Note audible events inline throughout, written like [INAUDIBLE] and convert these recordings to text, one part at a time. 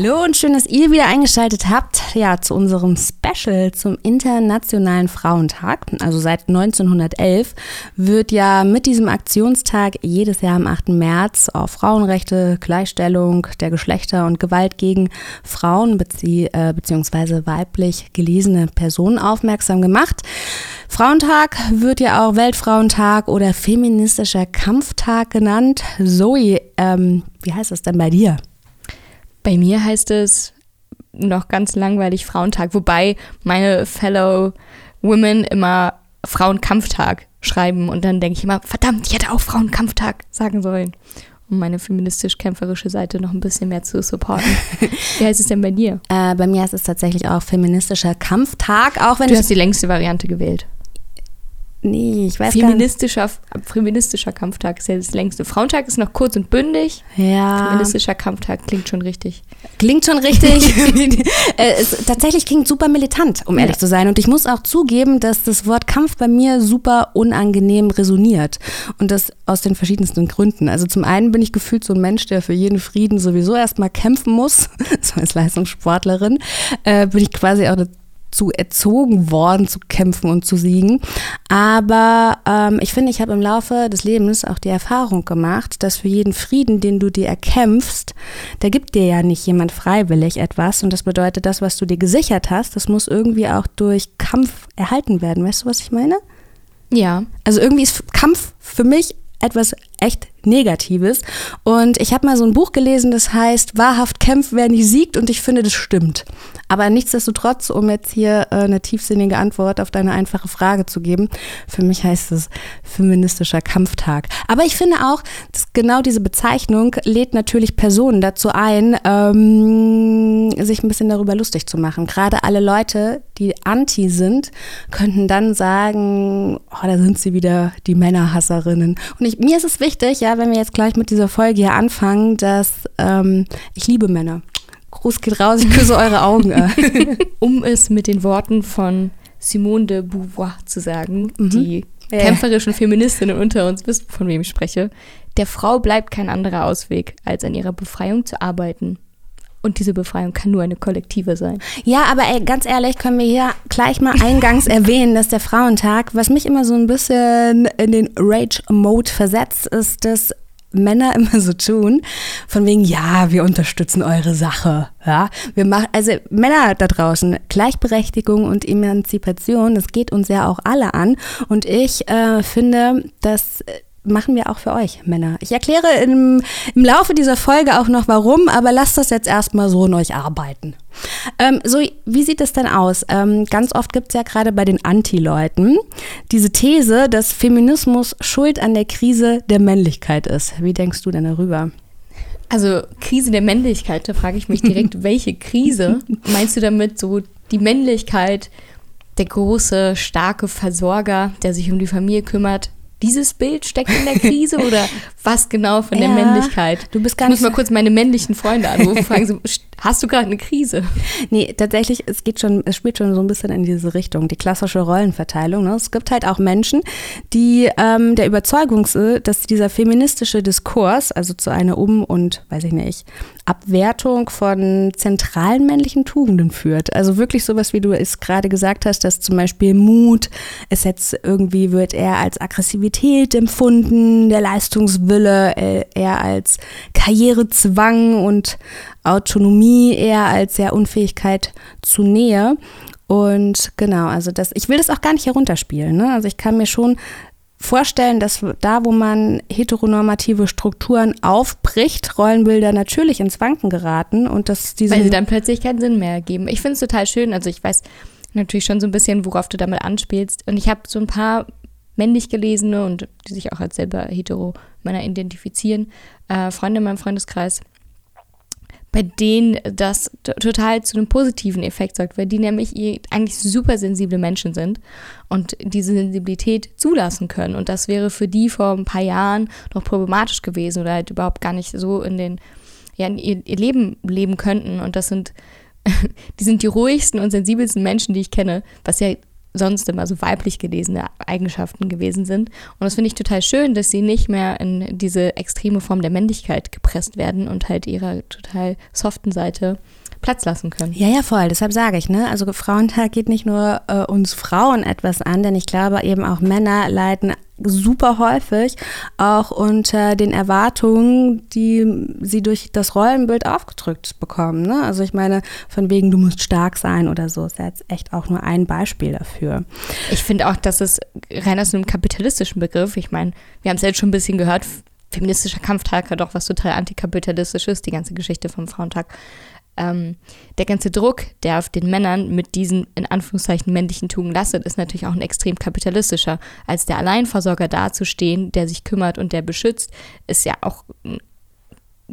Hallo und schön, dass ihr wieder eingeschaltet habt, ja, zu unserem Special zum Internationalen Frauentag. Also seit 1911 wird ja mit diesem Aktionstag jedes Jahr am 8. März auf Frauenrechte, Gleichstellung der Geschlechter und Gewalt gegen Frauen äh, bzw. weiblich gelesene Personen aufmerksam gemacht. Frauentag wird ja auch Weltfrauentag oder feministischer Kampftag genannt. Zoe, ähm, wie heißt das denn bei dir? Bei mir heißt es noch ganz langweilig Frauentag, wobei meine Fellow Women immer Frauenkampftag schreiben und dann denke ich immer, verdammt, ich hätte auch Frauenkampftag sagen sollen, um meine feministisch-kämpferische Seite noch ein bisschen mehr zu supporten. [LAUGHS] Wie heißt es denn bei dir? Äh, bei mir heißt es tatsächlich auch feministischer Kampftag, auch wenn du hast die längste Variante gewählt. Nee, ich weiß feministischer, gar nicht. Feministischer Kampftag ist ja das längste. Frauentag ist noch kurz und bündig. Ja. Feministischer Kampftag klingt schon richtig. Klingt schon richtig. [LAUGHS] [LAUGHS] Äh, es, tatsächlich klingt super militant, um ehrlich ja. zu sein. Und ich muss auch zugeben, dass das Wort Kampf bei mir super unangenehm resoniert. Und das aus den verschiedensten Gründen. Also zum einen bin ich gefühlt so ein Mensch, der für jeden Frieden sowieso erstmal kämpfen muss. [LAUGHS] so als Leistungssportlerin äh, bin ich quasi auch eine zu erzogen worden, zu kämpfen und zu siegen. Aber ähm, ich finde, ich habe im Laufe des Lebens auch die Erfahrung gemacht, dass für jeden Frieden, den du dir erkämpfst, da gibt dir ja nicht jemand freiwillig etwas. Und das bedeutet, das, was du dir gesichert hast, das muss irgendwie auch durch Kampf erhalten werden. Weißt du, was ich meine? Ja. Also irgendwie ist Kampf für mich etwas echt Negatives. Und ich habe mal so ein Buch gelesen, das heißt, wahrhaft kämpft, wer nicht siegt. Und ich finde, das stimmt. Aber nichtsdestotrotz, um jetzt hier äh, eine tiefsinnige Antwort auf deine einfache Frage zu geben, für mich heißt es feministischer Kampftag. Aber ich finde auch, dass genau diese Bezeichnung lädt natürlich Personen dazu ein, ähm, sich ein bisschen darüber lustig zu machen. Gerade alle Leute, die anti sind, könnten dann sagen, oh, da sind sie wieder, die Männerhasserinnen. Und ich, mir ist es wichtig, ja, wenn wir jetzt gleich mit dieser Folge hier anfangen, dass ähm, ich liebe Männer. Gruß geht raus, ich küsse eure Augen. [LAUGHS] um es mit den Worten von Simone de Beauvoir zu sagen, mhm. die ja. kämpferischen Feministinnen unter uns wissen, von wem ich spreche. Der Frau bleibt kein anderer Ausweg, als an ihrer Befreiung zu arbeiten. Und diese Befreiung kann nur eine kollektive sein. Ja, aber ey, ganz ehrlich, können wir hier gleich mal eingangs [LAUGHS] erwähnen, dass der Frauentag, was mich immer so ein bisschen in den Rage-Mode versetzt, ist, dass Männer [LAUGHS] immer so tun, von wegen, ja, wir unterstützen eure Sache. Ja, wir machen, also Männer da draußen, Gleichberechtigung und Emanzipation, das geht uns ja auch alle an. Und ich äh, finde, dass machen wir auch für euch, Männer. Ich erkläre im, im Laufe dieser Folge auch noch warum, aber lasst das jetzt erstmal so in euch arbeiten. Ähm, so, wie sieht es denn aus? Ähm, ganz oft gibt es ja gerade bei den Anti-Leuten diese These, dass Feminismus schuld an der Krise der Männlichkeit ist. Wie denkst du denn darüber? Also Krise der Männlichkeit, da frage ich mich direkt, [LAUGHS] welche Krise meinst du damit so die Männlichkeit, der große, starke Versorger, der sich um die Familie kümmert, dieses Bild steckt in der Krise oder [LAUGHS] was genau von der Männlichkeit? Du bist gar ich muss mal kurz meine männlichen Freunde anrufen, fragen so, hast du gerade eine Krise? Nee, tatsächlich, es geht schon, es spielt schon so ein bisschen in diese Richtung, die klassische Rollenverteilung. Ne? Es gibt halt auch Menschen, die ähm, der Überzeugung sind, dass dieser feministische Diskurs, also zu einer Um- und, weiß ich nicht, Abwertung von zentralen männlichen Tugenden führt. Also wirklich sowas, wie du es gerade gesagt hast, dass zum Beispiel Mut, es jetzt irgendwie wird eher als Aggressivität empfunden, der Leistungswille äh, eher als Karrierezwang und Autonomie eher als ja Unfähigkeit zu Nähe. Und genau, also das, ich will das auch gar nicht herunterspielen. Ne? Also ich kann mir schon vorstellen, dass da, wo man heteronormative Strukturen aufbricht, Rollenbilder natürlich ins Wanken geraten und dass diese. Weil sie dann plötzlich keinen Sinn mehr ergeben. Ich finde es total schön. Also ich weiß natürlich schon so ein bisschen, worauf du damit anspielst. Und ich habe so ein paar männlich gelesene und die sich auch als selber hetero Männer identifizieren, äh, Freunde in meinem Freundeskreis, bei denen das total zu einem positiven Effekt sorgt, weil die nämlich eigentlich super sensible Menschen sind und diese Sensibilität zulassen können. Und das wäre für die vor ein paar Jahren noch problematisch gewesen oder halt überhaupt gar nicht so in den, ja, in ihr, ihr Leben leben könnten. Und das sind, [LAUGHS] die sind die ruhigsten und sensibelsten Menschen, die ich kenne, was ja sonst immer so weiblich gelesene Eigenschaften gewesen sind. Und das finde ich total schön, dass sie nicht mehr in diese extreme Form der Männlichkeit gepresst werden und halt ihrer total soften Seite Platz lassen können. Ja, ja, voll. Deshalb sage ich, ne? Also Frauentag geht nicht nur äh, uns Frauen etwas an, denn ich glaube eben auch Männer leiden super häufig auch unter den Erwartungen, die sie durch das Rollenbild aufgedrückt bekommen. Ne? Also ich meine, von wegen, du musst stark sein oder so, ist ja jetzt echt auch nur ein Beispiel dafür. Ich finde auch, dass es rein aus einem kapitalistischen Begriff, ich meine, wir haben es jetzt schon ein bisschen gehört, feministischer Kampftag hat auch was total antikapitalistisches, die ganze Geschichte vom Frauentag ähm, der ganze Druck, der auf den Männern mit diesen in Anführungszeichen männlichen Tugenden lastet, ist natürlich auch ein extrem kapitalistischer. Als der Alleinversorger dazustehen, der sich kümmert und der beschützt, ist ja auch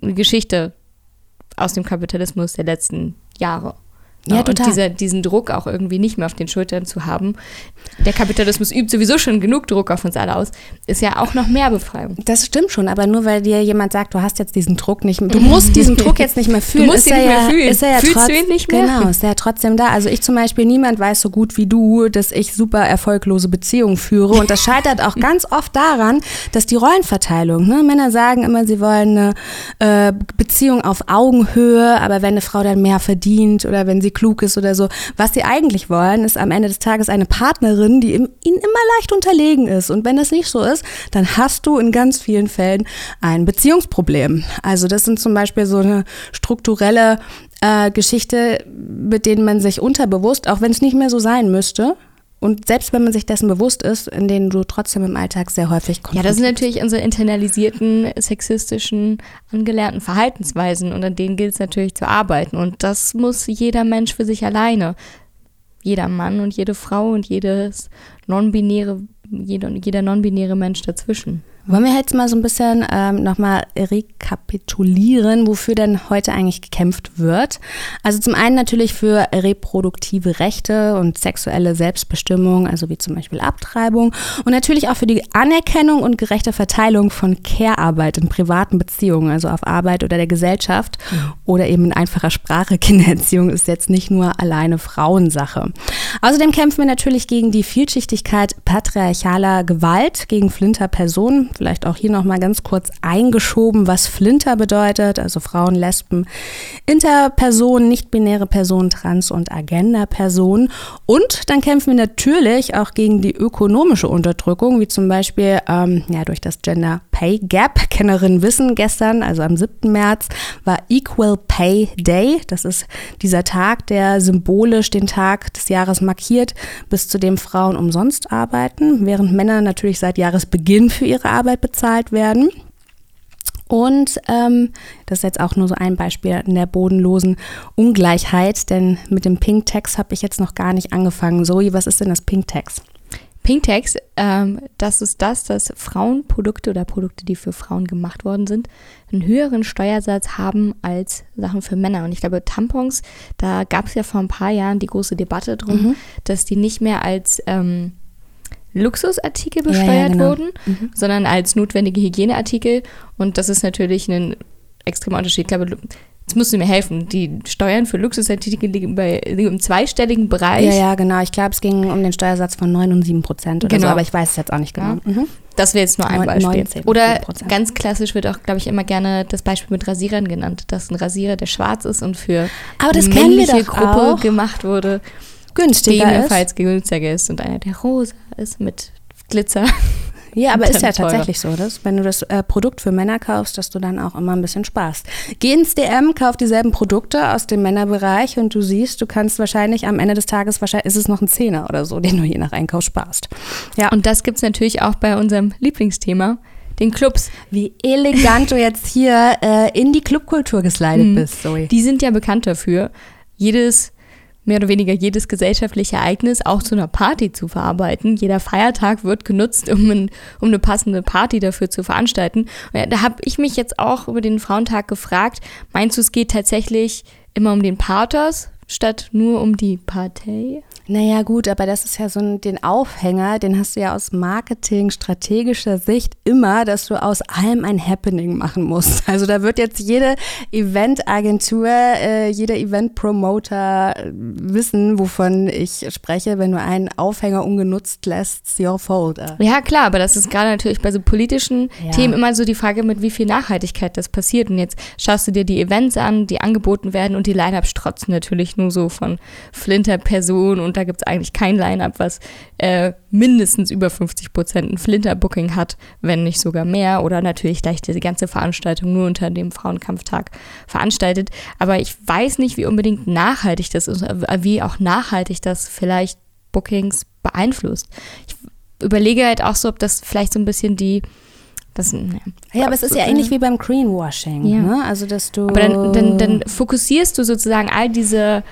eine Geschichte aus dem Kapitalismus der letzten Jahre. Ja, und dieser, diesen Druck auch irgendwie nicht mehr auf den Schultern zu haben. Der Kapitalismus übt sowieso schon genug Druck auf uns alle aus, ist ja auch noch mehr Befreiung. Das stimmt schon, aber nur weil dir jemand sagt, du hast jetzt diesen Druck nicht mehr, du [LAUGHS] musst diesen Druck jetzt nicht mehr fühlen. Du musst ihn nicht mehr fühlen. Ist er ja Fühlst trotz, du ihn nicht mehr? Genau, ist er ja trotzdem da. Also ich zum Beispiel, niemand weiß so gut wie du, dass ich super erfolglose Beziehungen führe und das scheitert auch ganz oft daran, dass die Rollenverteilung, ne? Männer sagen immer, sie wollen eine äh, Beziehung auf Augenhöhe, aber wenn eine Frau dann mehr verdient oder wenn sie klug ist oder so. Was sie eigentlich wollen, ist am Ende des Tages eine Partnerin, die ihnen immer leicht unterlegen ist. Und wenn das nicht so ist, dann hast du in ganz vielen Fällen ein Beziehungsproblem. Also das sind zum Beispiel so eine strukturelle äh, Geschichte, mit denen man sich unterbewusst, auch wenn es nicht mehr so sein müsste, und selbst wenn man sich dessen bewusst ist, in denen du trotzdem im Alltag sehr häufig kommst. Ja, das sind natürlich unsere internalisierten, sexistischen, angelernten Verhaltensweisen und an denen gilt es natürlich zu arbeiten. Und das muss jeder Mensch für sich alleine. Jeder Mann und jede Frau und jedes non-binäre, jeder, jeder non-binäre Mensch dazwischen. Wollen wir jetzt mal so ein bisschen ähm, nochmal rekapitulieren, wofür denn heute eigentlich gekämpft wird? Also zum einen natürlich für reproduktive Rechte und sexuelle Selbstbestimmung, also wie zum Beispiel Abtreibung und natürlich auch für die Anerkennung und gerechte Verteilung von Care-Arbeit in privaten Beziehungen, also auf Arbeit oder der Gesellschaft mhm. oder eben in einfacher Sprache. [LAUGHS] Kindererziehung ist jetzt nicht nur alleine Frauensache. Außerdem kämpfen wir natürlich gegen die Vielschichtigkeit patriarchaler Gewalt gegen Flinter-Personen Vielleicht auch hier nochmal ganz kurz eingeschoben, was Flinter bedeutet, also Frauen, Lesben, Interpersonen, nicht-binäre Personen, Trans- und Agenda-Personen. Und dann kämpfen wir natürlich auch gegen die ökonomische Unterdrückung, wie zum Beispiel ähm, ja, durch das Gender Pay Gap. Kennerinnen wissen, gestern, also am 7. März, war Equal Pay Day. Das ist dieser Tag, der symbolisch den Tag des Jahres markiert, bis zu dem Frauen umsonst arbeiten, während Männer natürlich seit Jahresbeginn für ihre Arbeit Arbeit bezahlt werden. Und ähm, das ist jetzt auch nur so ein Beispiel in der bodenlosen Ungleichheit, denn mit dem Pink Tax habe ich jetzt noch gar nicht angefangen. Zoe, was ist denn das Pink Tax? Pink Tax, ähm, das ist das, dass Frauenprodukte oder Produkte, die für Frauen gemacht worden sind, einen höheren Steuersatz haben als Sachen für Männer. Und ich glaube, Tampons, da gab es ja vor ein paar Jahren die große Debatte drum, mhm. dass die nicht mehr als ähm, Luxusartikel besteuert ja, ja, genau. wurden, mhm. sondern als notwendige Hygieneartikel. Und das ist natürlich ein extremer Unterschied. Ich glaube, Jetzt musst du mir helfen. Die Steuern für Luxusartikel liegen, bei, liegen im zweistelligen Bereich. Ja, ja, genau. Ich glaube, es ging um den Steuersatz von 9 und 7 Prozent oder genau. so, aber ich weiß es jetzt auch nicht genau. Ja. Mhm. Das wäre jetzt nur ein Beispiel. 19, oder ganz klassisch wird auch, glaube ich, immer gerne das Beispiel mit Rasierern genannt, dass ein Rasierer, der schwarz ist und für aber das eine männliche Gruppe auch. gemacht wurde günstiger gegebenenfalls ist. günstiger ist und einer, der rosa ist mit Glitzer. [LAUGHS] Ja, aber ist ja tatsächlich so, dass wenn du das äh, Produkt für Männer kaufst, dass du dann auch immer ein bisschen sparst. Geh ins DM, kauf dieselben Produkte aus dem Männerbereich und du siehst, du kannst wahrscheinlich am Ende des Tages, wahrscheinlich ist es noch ein Zehner oder so, [LAUGHS] den du je nach Einkauf sparst. Ja. Und das gibt es natürlich auch bei unserem Lieblingsthema, den Clubs. Wie elegant du jetzt hier äh, in die Clubkultur geslidet mhm. bist, Zoe. Die sind ja bekannt dafür, jedes mehr oder weniger jedes gesellschaftliche Ereignis auch zu einer Party zu verarbeiten. Jeder Feiertag wird genutzt, um, ein, um eine passende Party dafür zu veranstalten. Und da habe ich mich jetzt auch über den Frauentag gefragt, meinst du, es geht tatsächlich immer um den Pathos, statt nur um die Partei. Naja, gut, aber das ist ja so ein, den Aufhänger, den hast du ja aus Marketing, strategischer Sicht immer, dass du aus allem ein Happening machen musst. [LAUGHS] Also da wird jetzt jede Eventagentur, äh, jeder Event-Promoter wissen, wovon ich spreche, wenn du einen Aufhänger ungenutzt lässt, your fault. Ja, klar, aber das ist gerade natürlich bei so politischen ja. Themen immer so die Frage, mit wie viel Nachhaltigkeit das passiert. Und jetzt schaust du dir die Events an, die angeboten werden und die Line-Up strotzen natürlich nur so von Flinter-Personen und da gibt es eigentlich kein Line-Up, was äh, mindestens über 50 Prozent ein Flinter-Booking hat, wenn nicht sogar mehr. Oder natürlich gleich die ganze Veranstaltung nur unter dem Frauenkampftag veranstaltet. Aber ich weiß nicht, wie unbedingt nachhaltig das ist, wie auch nachhaltig das vielleicht Bookings beeinflusst. Ich überlege halt auch so, ob das vielleicht so ein bisschen die das, ja. ja, aber es ist ja ähnlich wie beim Greenwashing. Ja. Ne? Also, dass du. Aber dann, dann, dann fokussierst du sozusagen all diese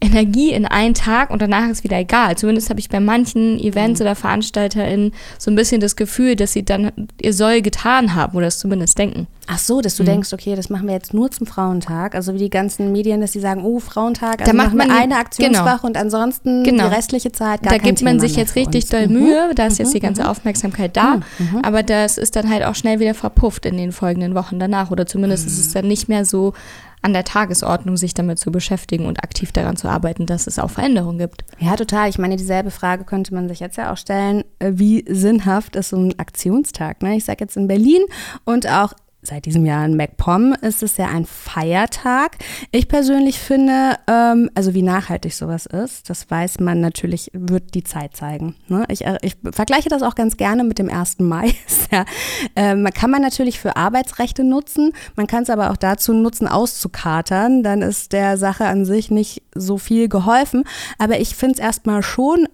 Energie in einen Tag und danach ist wieder egal. Zumindest habe ich bei manchen Events mhm. oder VeranstalterInnen so ein bisschen das Gefühl, dass sie dann ihr Soll getan haben oder es zumindest denken. Ach so, dass du mhm. denkst, okay, das machen wir jetzt nur zum Frauentag. Also wie die ganzen Medien, dass sie sagen, oh, Frauentag, also da macht man eine Aktionswoche genau. und ansonsten genau. die restliche Zeit gar Da gibt man sich jetzt richtig doll mhm. Mühe, da ist mhm. jetzt die ganze mhm. Aufmerksamkeit da, mhm. Mhm. aber das ist dann halt auch schnell wieder verpufft in den folgenden Wochen danach oder zumindest ist es dann nicht mehr so an der Tagesordnung, sich damit zu beschäftigen und aktiv daran zu arbeiten, dass es auch Veränderungen gibt. Ja, total. Ich meine, dieselbe Frage könnte man sich jetzt ja auch stellen, äh, wie sinnhaft ist so ein Aktionstag? Ne? Ich sage jetzt in Berlin und auch seit diesem Jahr in MacPom ist es ja ein Feiertag. Ich persönlich finde, ähm, also wie nachhaltig sowas ist, das weiß man natürlich, wird die Zeit zeigen. Ne? Ich, äh, ich, vergleiche das auch ganz gerne mit dem 1. Mai. [LAUGHS] ja, ähm, kann man natürlich für Arbeitsrechte nutzen, man kann es aber auch dazu nutzen, auszukatern. Dann ist der Sache an sich nicht so viel geholfen. Aber ich finde es erstmal schon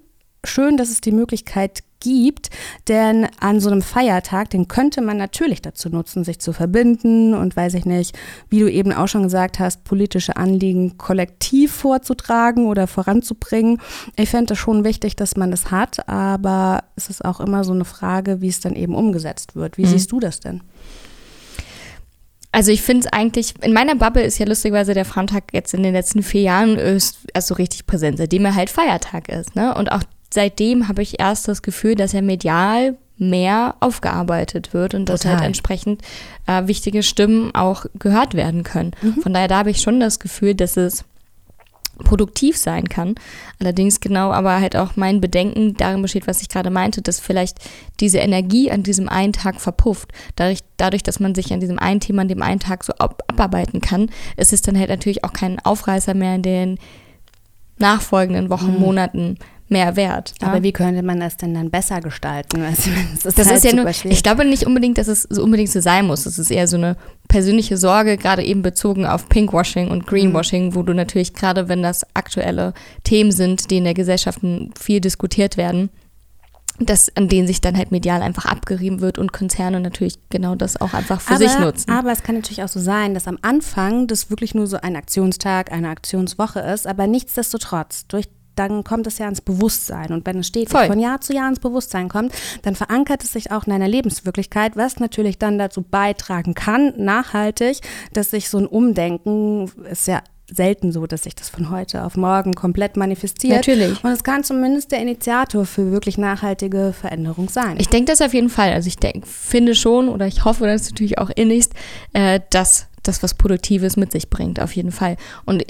schön, dass es die Möglichkeit gibt, gibt. Denn an so einem Feiertag, den könnte man natürlich dazu nutzen, sich zu verbinden und weiß ich nicht, wie du eben auch schon gesagt hast, politische Anliegen kollektiv vorzutragen oder voranzubringen. Ich fände es schon wichtig, dass man das hat, aber es ist auch immer so eine Frage, wie es dann eben umgesetzt wird. Wie mhm. siehst du das denn? Also ich finde es eigentlich, in meiner Bubble ist ja lustigerweise der Frauentag jetzt in den letzten vier Jahren ist, also richtig präsent, seitdem er halt Feiertag ist. Ne? Und auch seitdem habe ich erst das Gefühl, dass er medial mehr aufgearbeitet wird und dass halt entsprechend äh, wichtige Stimmen auch gehört werden können. Mhm. Von daher da habe ich schon das Gefühl, dass es produktiv sein kann. Allerdings genau aber halt auch mein Bedenken darin besteht, was ich gerade meinte, dass vielleicht diese Energie an diesem einen Tag verpufft. Dadurch, dadurch, dass man sich an diesem einen Thema an dem einen Tag so ab abarbeiten kann, ist es dann halt natürlich auch kein Aufreißer mehr in den nachfolgenden Wochen, mhm. Monaten mehr wert. Aber wie könnte man das denn dann besser gestalten? Also, [LAUGHS] das, das halt ist ja nur, ich glaube nicht unbedingt, dass es so unbedingt so sein muss. Das ist eher so eine persönliche Sorge, gerade eben bezogen auf Pinkwashing und Greenwashing, mhm. wo du natürlich gerade, wenn das aktuelle Themen sind, die in der Gesellschaft viel diskutiert werden, dass, an denen sich dann halt medial einfach abgerieben wird und Konzerne natürlich genau das auch einfach für aber, sich nutzen. Aber es kann natürlich auch so sein, dass am Anfang das wirklich nur so ein Aktionstag, eine Aktionswoche ist, aber nichtsdestotrotz durch dann kommt es ja ins Bewusstsein. Und wenn es steht, von Jahr zu Jahr ins Bewusstsein kommt, dann verankert es sich auch in einer Lebenswirklichkeit, was natürlich dann dazu beitragen kann, nachhaltig, dass sich so ein Umdenken, ist ja selten so, dass sich das von heute auf morgen komplett manifestiert. Natürlich. Und es kann zumindest der Initiator für wirklich nachhaltige Veränderung sein. Ich denke das auf jeden Fall. Also ich denk, finde schon oder ich hoffe das natürlich auch innigst, äh, dass das was Produktives mit sich bringt, auf jeden Fall. Und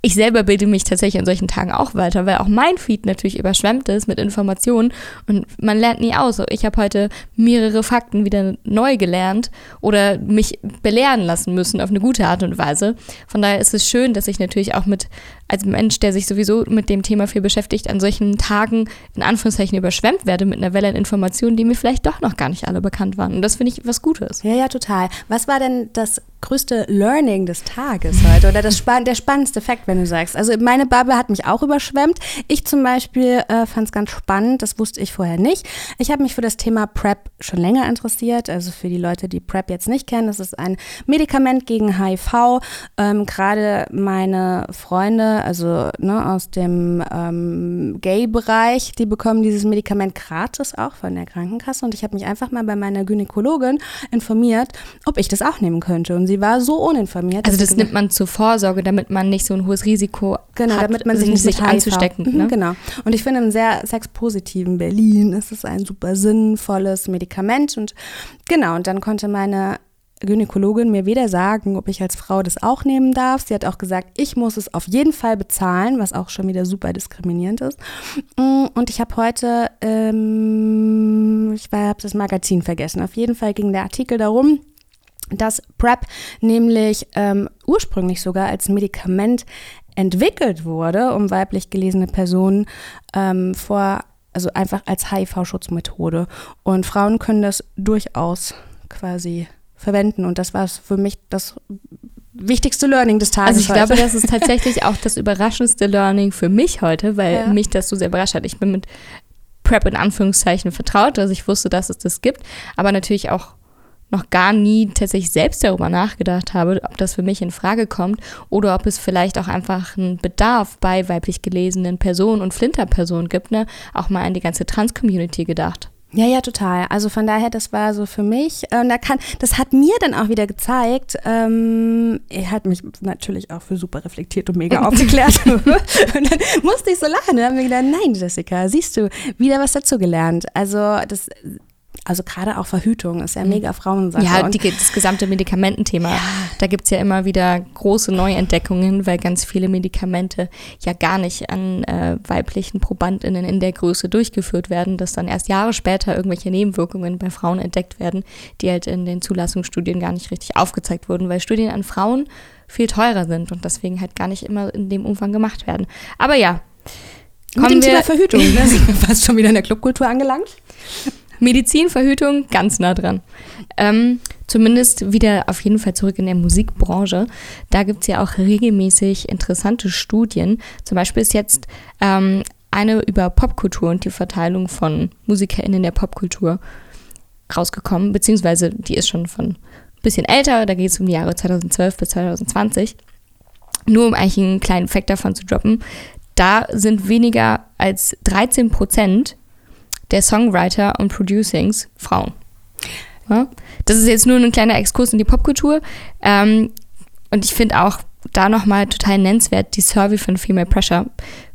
ich selber bilde mich tatsächlich an solchen Tagen auch weiter, weil auch mein Feed natürlich überschwemmt ist mit Informationen und man lernt nie aus. Ich habe heute mehrere Fakten wieder neu gelernt oder mich belehren lassen müssen auf eine gute Art und Weise. Von daher ist es schön, dass ich natürlich auch mit als Mensch, der sich sowieso mit dem Thema viel beschäftigt, an solchen Tagen in Anführungszeichen überschwemmt werde mit einer Welle an Informationen, die mir vielleicht doch noch gar nicht alle bekannt waren. Und das finde ich was Gutes. Ja, ja, total. Was war denn das größte Learning des Tages heute oder das span der spannendste Fakt, wenn du sagst? Also meine Bubble hat mich auch überschwemmt. Ich zum Beispiel äh, fand es ganz spannend, das wusste ich vorher nicht. Ich habe mich für das Thema PrEP schon länger interessiert. Also für die Leute, die PrEP jetzt nicht kennen, das ist ein Medikament gegen HIV. Ähm, Gerade meine Freunde also ne, aus dem ähm, Gay-Bereich, die bekommen dieses Medikament gratis auch von der Krankenkasse. Und ich habe mich einfach mal bei meiner Gynäkologin informiert, ob ich das auch nehmen könnte. Und sie war so uninformiert. Also das nimmt man zur Vorsorge, damit man nicht so ein hohes Risiko Genau, hat, damit man sich nicht HIV anzustecken. Mhm, Ne? Genau. Und ich finde, im sehr sexpositiven Berlin ist es ein super sinnvolles Medikament. Und genau, und dann konnte meine Gynäkologin mir weder sagen, ob ich als Frau das auch nehmen darf. Sie hat auch gesagt, ich muss es auf jeden Fall bezahlen, was auch schon wieder super diskriminierend ist. Mm, Und ich habe heute, ähm, ich habe das Magazin vergessen. Auf jeden Fall ging der Artikel darum, dass PrEP nämlich ähm, ursprünglich sogar als Medikament entwickelt wurde, um weiblich gelesene Personen ähm, vor, also einfach als HIV-Schutzmethode. Und Frauen können das durchaus quasi verwenden. Und das war für mich das wichtigste Learning des Tages. Also ich heute. glaube, das ist tatsächlich auch das [LAUGHS] überraschendste Learning für mich heute, weil Ja. mich das so sehr überrascht hat. Ich bin mit Prep in Anführungszeichen vertraut, also ich wusste, dass es das gibt, aber natürlich auch noch gar nie tatsächlich selbst darüber nachgedacht habe, ob das für mich in Frage kommt oder ob es vielleicht auch einfach einen Bedarf bei weiblich gelesenen Personen und Flinter-Personen gibt, ne? Auch mal an die ganze Trans-Community gedacht. Ja, ja, total. Also von daher, das war so für mich. äh, Und da kann, das hat mir dann auch wieder gezeigt, ähm, er hat mich natürlich auch für super reflektiert und mega [LAUGHS] aufgeklärt. [LAUGHS] und dann musste ich so lachen. Dann haben wir gedacht, nein, Jessica, siehst du, wieder was dazu gelernt. Also das, also gerade auch Verhütung ist ja mega Frauensache. Ja, die, das gesamte Medikamententhema. Da gibt es ja immer wieder große Neuentdeckungen, weil ganz viele Medikamente ja gar nicht an äh, weiblichen ProbandInnen in der Größe durchgeführt werden, dass dann erst Jahre später irgendwelche Nebenwirkungen bei Frauen entdeckt werden, die halt in den Zulassungsstudien gar nicht richtig aufgezeigt wurden, weil Studien an Frauen viel teurer sind und deswegen halt gar nicht immer in dem Umfang gemacht werden. Aber ja, mit dem kommen Thema wir Verhütung, ne, [LAUGHS] wir fast schon wieder in der Clubkultur angelangt. Medizin, Verhütung, ganz nah dran. Ähm, zumindest wieder auf jeden Fall zurück in der Musikbranche. Da gibt es ja auch regelmäßig interessante Studien. Zum Beispiel ist jetzt ähm, eine über Popkultur und die Verteilung von MusikerInnen der Popkultur rausgekommen, beziehungsweise die ist schon von ein bisschen älter, da geht es um die Jahre 2012 bis 2020. Nur um eigentlich einen kleinen Fact davon zu droppen, da sind weniger als 13 Prozent der Songwriter und Producings Frauen. Ja? Das ist jetzt nur ein kleiner Exkurs in die Popkultur. Ähm, und ich finde auch da nochmal total nennenswert die Survey von Female Pressure.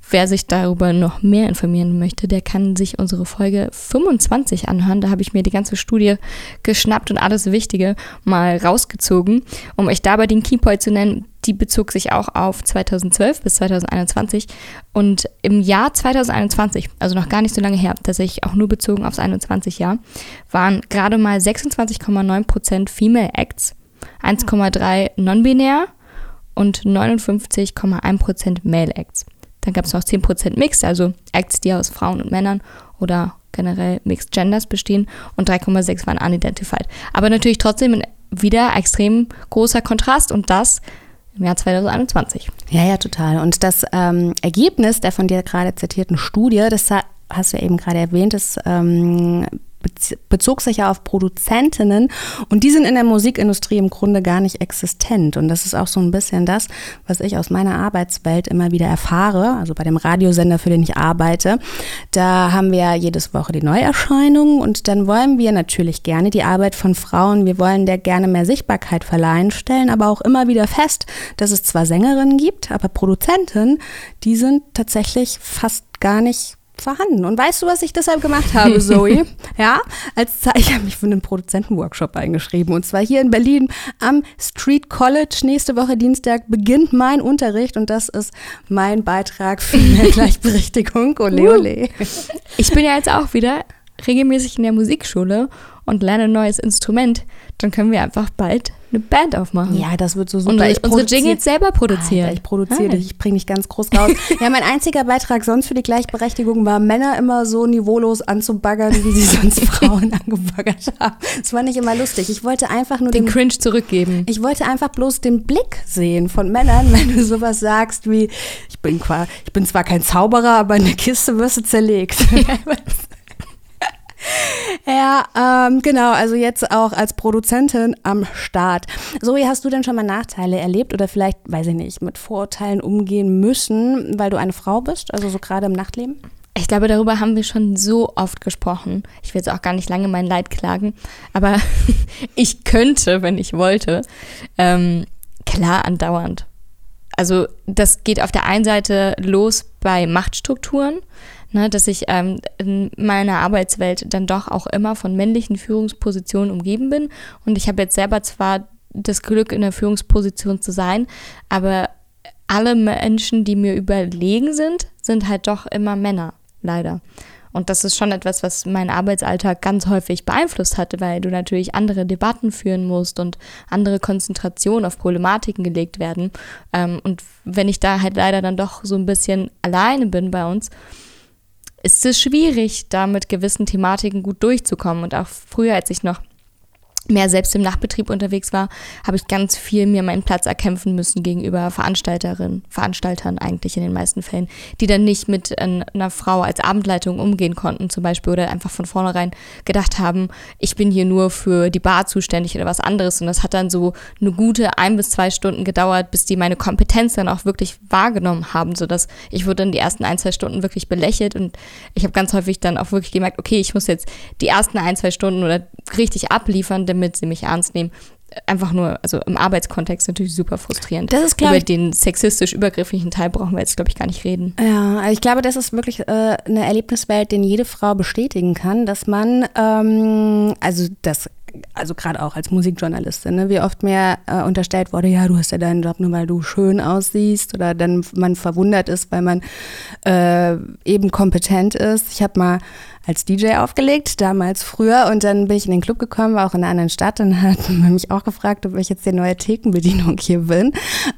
Wer sich darüber noch mehr informieren möchte, der kann sich unsere Folge 25 anhören. Da habe ich mir die ganze Studie geschnappt und alles Wichtige mal rausgezogen, um euch dabei den Keypoint zu nennen. Die bezog sich auch auf 2012 bis 2021. Und im Jahr 2021, also noch gar nicht so lange her, tatsächlich auch nur bezogen aufs 21-Jahr, waren gerade mal 26,9% Female Acts, 1,3 non-binär und 59,1% Male Acts. Dann gab es noch 10% Mixed, also Acts, die aus Frauen und Männern oder generell Mixed Genders bestehen und 3,6 waren unidentified. Aber natürlich trotzdem ein wieder extrem großer Kontrast und das im Jahr 2021. Ja, ja, total. Und das ähm, Ergebnis der von dir gerade zitierten Studie, das ha- hast du ja eben gerade erwähnt, das ähm, bezog sich ja auf Produzentinnen und die sind in der Musikindustrie im Grunde gar nicht existent. Und das ist auch so ein bisschen das, was ich aus meiner Arbeitswelt immer wieder erfahre, also bei dem Radiosender, für den ich arbeite. Da haben wir jedes Woche die Neuerscheinungen und dann wollen wir natürlich gerne die Arbeit von Frauen, wir wollen der gerne mehr Sichtbarkeit verleihen, stellen aber auch immer wieder fest, dass es zwar Sängerinnen gibt, aber Produzenten, die sind tatsächlich fast gar nicht vorhanden. Und weißt du, was ich deshalb gemacht habe, [LAUGHS] Zoe? ja, als ich habe mich für einen Produzentenworkshop eingeschrieben und zwar hier in Berlin am Street College. Nächste Woche Dienstag beginnt mein Unterricht und das ist mein Beitrag für [LAUGHS] mehr Gleichberechtigung. Ole, ole. Ich bin ja jetzt auch wieder regelmäßig in der Musikschule und lerne ein neues Instrument. Dann können wir einfach bald eine Band aufmachen. Ja, das wird so super. und ich unsere Jingles selber produzieren. Alter, ich produziere dich, ich bringe dich ganz groß raus. [LAUGHS] ja, mein einziger Beitrag sonst für die Gleichberechtigung war, Männer immer so niveaulos anzubaggern, wie sie [LAUGHS] sonst Frauen angebaggert haben. Das war nicht immer lustig. Ich wollte einfach nur Den den, Cringe zurückgeben. ich wollte einfach bloß den Blick sehen von Männern, wenn du sowas sagst wie, ich bin, ich bin zwar kein Zauberer, aber in der Kiste wirst du zerlegt. [LAUGHS] Ja, ähm, genau, also jetzt auch als Produzentin am Start. Zoe, hast du denn schon mal Nachteile erlebt oder vielleicht, weiß ich nicht, mit Vorurteilen umgehen müssen, weil du eine Frau bist, also so gerade im Nachtleben? Ich glaube, darüber haben wir schon so oft gesprochen. Ich will jetzt auch gar nicht lange mein Leid klagen, aber [LAUGHS] ich könnte, wenn ich wollte, ähm, klar andauernd. Also das geht auf der einen Seite los bei Machtstrukturen, ne, dass ich ähm, in meiner Arbeitswelt dann doch auch immer von männlichen Führungspositionen umgeben bin. Und ich habe jetzt selber zwar das Glück, in der Führungsposition zu sein, aber alle Menschen, die mir überlegen sind, sind halt doch immer Männer leider. Und das ist schon etwas, was meinen Arbeitsalltag ganz häufig beeinflusst hatte, weil du natürlich andere Debatten führen musst und andere Konzentrationen auf Problematiken gelegt werden. Ähm, und wenn ich da halt leider dann doch so ein bisschen alleine bin bei uns, ist es schwierig, da mit gewissen Thematiken gut durchzukommen. Und auch früher, als ich noch mehr selbst im Nachtbetrieb unterwegs war, habe ich ganz viel mir meinen Platz erkämpfen müssen gegenüber Veranstalterinnen, Veranstaltern eigentlich in den meisten Fällen, die dann nicht mit einer Frau als Abendleitung umgehen konnten zum Beispiel oder einfach von vornherein gedacht haben, ich bin hier nur für die Bar zuständig oder was anderes. Und das hat dann so eine gute ein bis zwei Stunden gedauert, bis die meine Kompetenz dann auch wirklich wahrgenommen haben, sodass ich wurde dann die ersten ein, zwei Stunden wirklich belächelt und ich habe ganz häufig dann auch wirklich gemerkt, okay, ich muss jetzt die ersten ein, zwei Stunden oder richtig abliefern, damit sie mich ernst nehmen. Einfach nur, also im Arbeitskontext natürlich super frustrierend. Das ist klar. Über den sexistisch übergrifflichen Teil brauchen wir jetzt, glaube ich, gar nicht reden. Ja, ich glaube, das ist wirklich äh, eine Erlebniswelt, den jede Frau bestätigen kann, dass man, ähm, also das also gerade auch als Musikjournalistin, ne, wie oft mir äh, unterstellt wurde, ja, du hast ja deinen Job nur, weil du schön aussiehst oder dann man verwundert ist, weil man äh, eben kompetent ist. Ich habe mal als DJ aufgelegt, damals früher. Und dann bin ich in den Club gekommen, war auch in einer anderen Stadt. Dann [LAUGHS] hat man mich auch gefragt, ob ich jetzt die neue Thekenbedienung hier bin.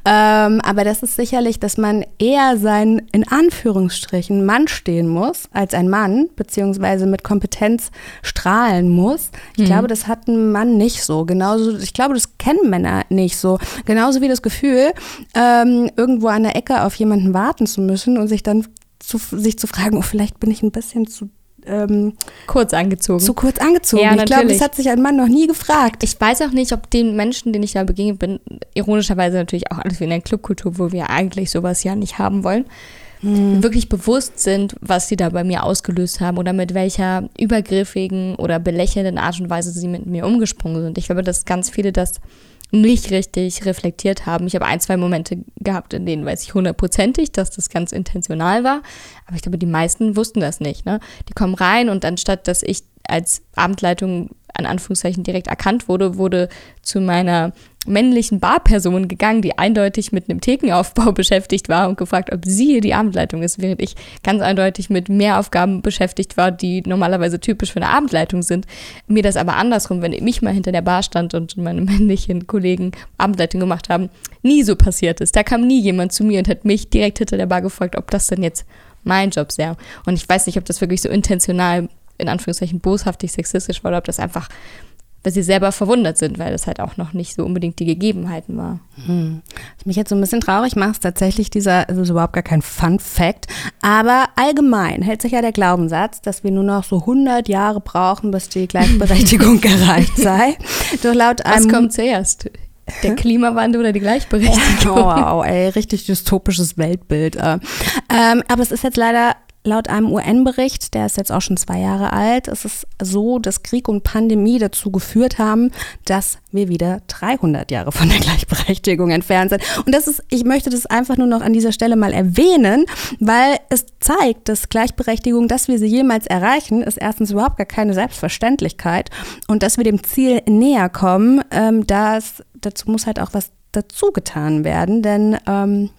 Ähm, aber das ist sicherlich, dass man eher sein, in Anführungsstrichen, Mann stehen muss, als ein Mann, beziehungsweise mit Kompetenz strahlen muss. Ich mhm. glaube, das hat ein Mann nicht so. Genauso, ich glaube, das kennen Männer nicht so. Genauso wie das Gefühl, ähm, irgendwo an der Ecke auf jemanden warten zu müssen und sich dann zu, sich zu fragen, oh, vielleicht bin ich ein bisschen zu ähm, kurz angezogen. Zu kurz angezogen. Ja, ich glaube, das hat sich ein Mann noch nie gefragt. Ich weiß auch nicht, ob den Menschen, denen ich da begegnet bin, ironischerweise natürlich auch alles wie in der Clubkultur, wo wir eigentlich sowas ja nicht haben wollen, hm. wirklich bewusst sind, was sie da bei mir ausgelöst haben oder mit welcher übergriffigen oder belächelnden Art und Weise sie mit mir umgesprungen sind. Ich glaube, dass ganz viele das nicht richtig reflektiert haben. Ich habe ein, zwei Momente gehabt, in denen weiß ich hundertprozentig, dass das ganz intentional war. Aber ich glaube, die meisten wussten das nicht. Ne? Die kommen rein und anstatt, dass ich als Abendleitung an Anführungszeichen direkt erkannt wurde, wurde zu meiner männlichen Barperson gegangen, die eindeutig mit einem Thekenaufbau [LAUGHS] beschäftigt war und gefragt, ob sie hier die Abendleitung ist, während ich ganz eindeutig mit mehr Aufgaben beschäftigt war, die normalerweise typisch für eine Abendleitung sind. Mir das aber andersrum, wenn ich mal hinter der Bar stand und meine [LAUGHS] männlichen Kollegen Abendleitung gemacht haben, nie so passiert ist. Da kam nie jemand zu mir und hat mich direkt hinter der Bar gefragt, ob das denn jetzt mein Job sei. Und ich weiß nicht, ob das wirklich so intentional in Anführungszeichen boshaftig sexistisch war oder ob das einfach weil sie selber verwundert sind, weil das halt auch noch nicht so unbedingt die Gegebenheiten war. Hm. Was mich jetzt so ein bisschen traurig macht, ist tatsächlich dieser, also ist überhaupt gar kein Fun-Fact, aber allgemein hält sich ja der Glaubenssatz, dass wir nur noch so 100 Jahre brauchen, bis die Gleichberechtigung [LAUGHS] erreicht sei. Doch laut einem, Was kommt zuerst? Der Klimawandel oder die Gleichberechtigung? [LAUGHS] Wow, ey, richtig dystopisches Weltbild. Äh. Ähm, aber es ist jetzt leider Laut einem UN-Bericht, der ist jetzt auch schon zwei Jahre alt, ist es so, dass Krieg und Pandemie dazu geführt haben, dass wir wieder 300 Jahre von der Gleichberechtigung entfernt sind. Und das ist, ich möchte das einfach nur noch an dieser Stelle mal erwähnen, weil es zeigt, dass Gleichberechtigung, dass wir sie jemals erreichen, ist erstens überhaupt gar keine Selbstverständlichkeit und dass wir dem Ziel näher kommen, ähm, das, dazu muss halt auch was dazu getan werden, denn ähm,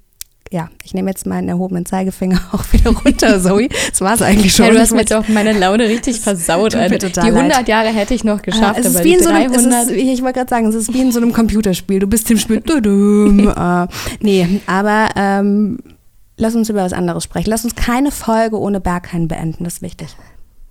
ja, ich nehme jetzt meinen erhobenen Zeigefinger [LAUGHS] auch wieder runter, Zoe. Das war es eigentlich schon. Ja, du hast mir doch meine Laune richtig [LAUGHS] versaut. Alter. Die 100 leid. Jahre hätte ich noch geschafft, äh, aber die 300... So einem, ist, ich wollte gerade sagen, es ist wie in so einem Computerspiel. Du bist im Spiel... [LAUGHS] äh, nee, aber ähm, lass uns über was anderes sprechen. Lass uns keine Folge ohne Berghain beenden, das ist wichtig.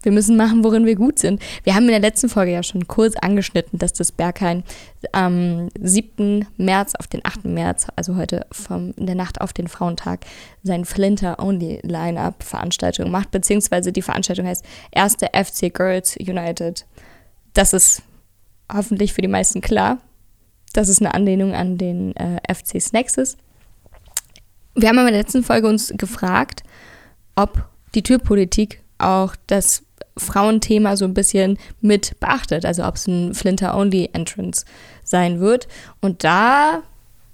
Wir müssen machen, worin wir gut sind. Wir haben in der letzten Folge ja schon kurz angeschnitten, dass das Berghain am 7. März auf den 8. März, also heute von der Nacht auf den Frauentag, sein Flinter-Only-Line-Up-Veranstaltung macht, beziehungsweise die Veranstaltung heißt Erste FC Girls United. Das ist hoffentlich für die meisten klar, dass es eine Anlehnung an den äh, FC Snacks ist. Wir haben in der letzten Folge uns gefragt, ob die Türpolitik auch das Frauenthema so ein bisschen mit beachtet. Also ob es ein Flinter-Only-Entrance sein wird. Und da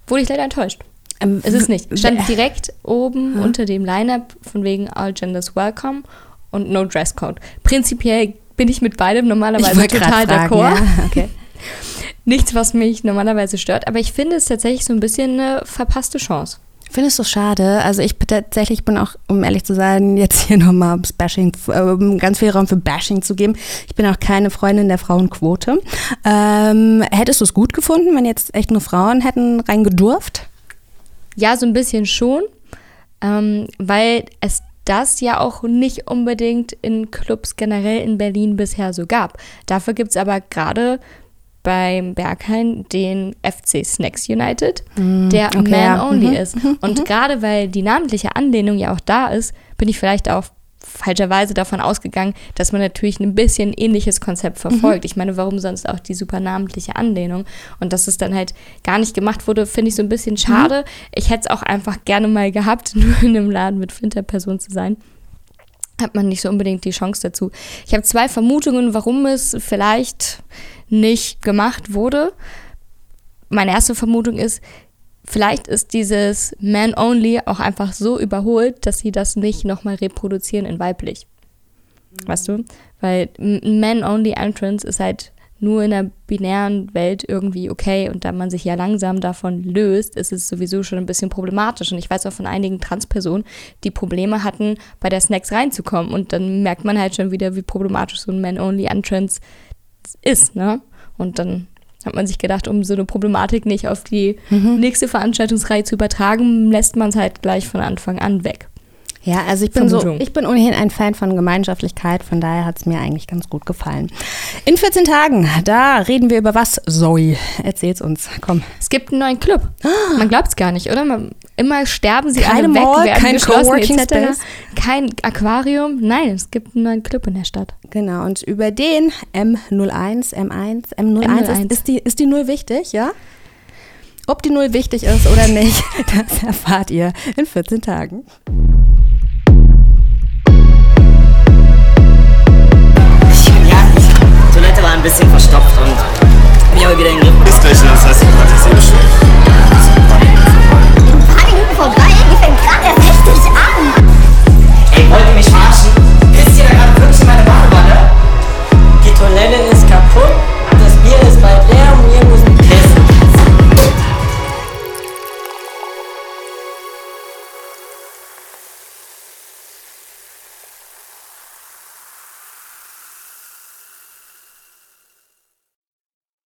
wurde ich leider enttäuscht. Ähm, ist es nicht. Stand direkt oben hm? unter dem Lineup von wegen All Genders Welcome und No Dress Code. Prinzipiell bin ich mit beidem normalerweise total d'accord. Ja, okay. [LAUGHS] Nichts, was mich normalerweise stört, aber ich finde es tatsächlich so ein bisschen eine verpasste Chance. Findest du schade? Also ich tatsächlich bin auch, um ehrlich zu sein, jetzt hier [LAUGHS] nochmal Bashing, um ganz viel Raum für Bashing zu geben. Ich bin auch keine Freundin der Frauenquote. Ähm, hättest du es gut gefunden, wenn jetzt echt nur Frauen hätten reingedurft? Ja, so ein bisschen schon, ähm, weil es das ja auch nicht unbedingt in Clubs generell in Berlin bisher so gab. Dafür gibt es aber gerade beim Berghain den FC Snacks United, mm, der okay, Man ja. Only mhm. ist. Mhm. Und mhm. gerade weil die namentliche Anlehnung ja auch da ist, bin ich vielleicht auch falscherweise davon ausgegangen, dass man natürlich ein bisschen ähnliches Konzept verfolgt. Mhm. Ich meine, warum sonst auch die super namentliche Anlehnung? Und dass es dann halt gar nicht gemacht wurde, finde ich so ein bisschen schade. Mhm. Ich hätte es auch einfach gerne mal gehabt, [LAUGHS] nur in einem Laden mit Flinterperson zu sein hat man nicht so unbedingt die Chance dazu. Ich habe zwei Vermutungen, warum es vielleicht nicht gemacht wurde. Meine erste Vermutung ist, vielleicht ist dieses Man Only auch einfach so überholt, dass sie das nicht nochmal reproduzieren in weiblich. Mhm. Weißt du? Weil Man Only Entrance ist halt nur in der binären Welt irgendwie okay und da man sich ja langsam davon löst, ist es sowieso schon ein bisschen problematisch. Und ich weiß auch von einigen Transpersonen, die Probleme hatten, bei der Snacks reinzukommen. Und dann merkt man halt schon wieder, wie problematisch so ein Man-Only-Entrance ist, ne? Und dann hat man sich gedacht, um so eine Problematik nicht auf die mhm. nächste Veranstaltungsreihe zu übertragen, lässt man es halt gleich von Anfang an weg. Ja, also ich bin Vermutung. so, ich bin ohnehin ein Fan von Gemeinschaftlichkeit, von daher hat es mir eigentlich ganz gut gefallen. In 14 Tagen, da reden wir über was, Zoe? Erzähl's uns, komm. Es gibt einen neuen Club. Man glaubt es gar nicht, oder? Man, immer sterben sie Keine alle Mall, weg, kein Coworking Space. Kein Aquarium. Nein, es gibt einen neuen Club in der Stadt. Genau, und über den M01, M1, M01, M01. Ist, ist, die, ist die Null wichtig, ja? Ob die Null wichtig ist oder nicht, [LAUGHS] das erfahrt ihr in 14 Tagen. ein bisschen verstopft und hab mich aber wieder in den Griff. Ist gleich das heißt, ich hatte es eh schön. Ein paar Minuten vorbei, die fängt gerade erst an. Ey, wollt ihr mich verarschen? Wisst ihr da gerade wirklich meine Badewanne? Die Toilette ist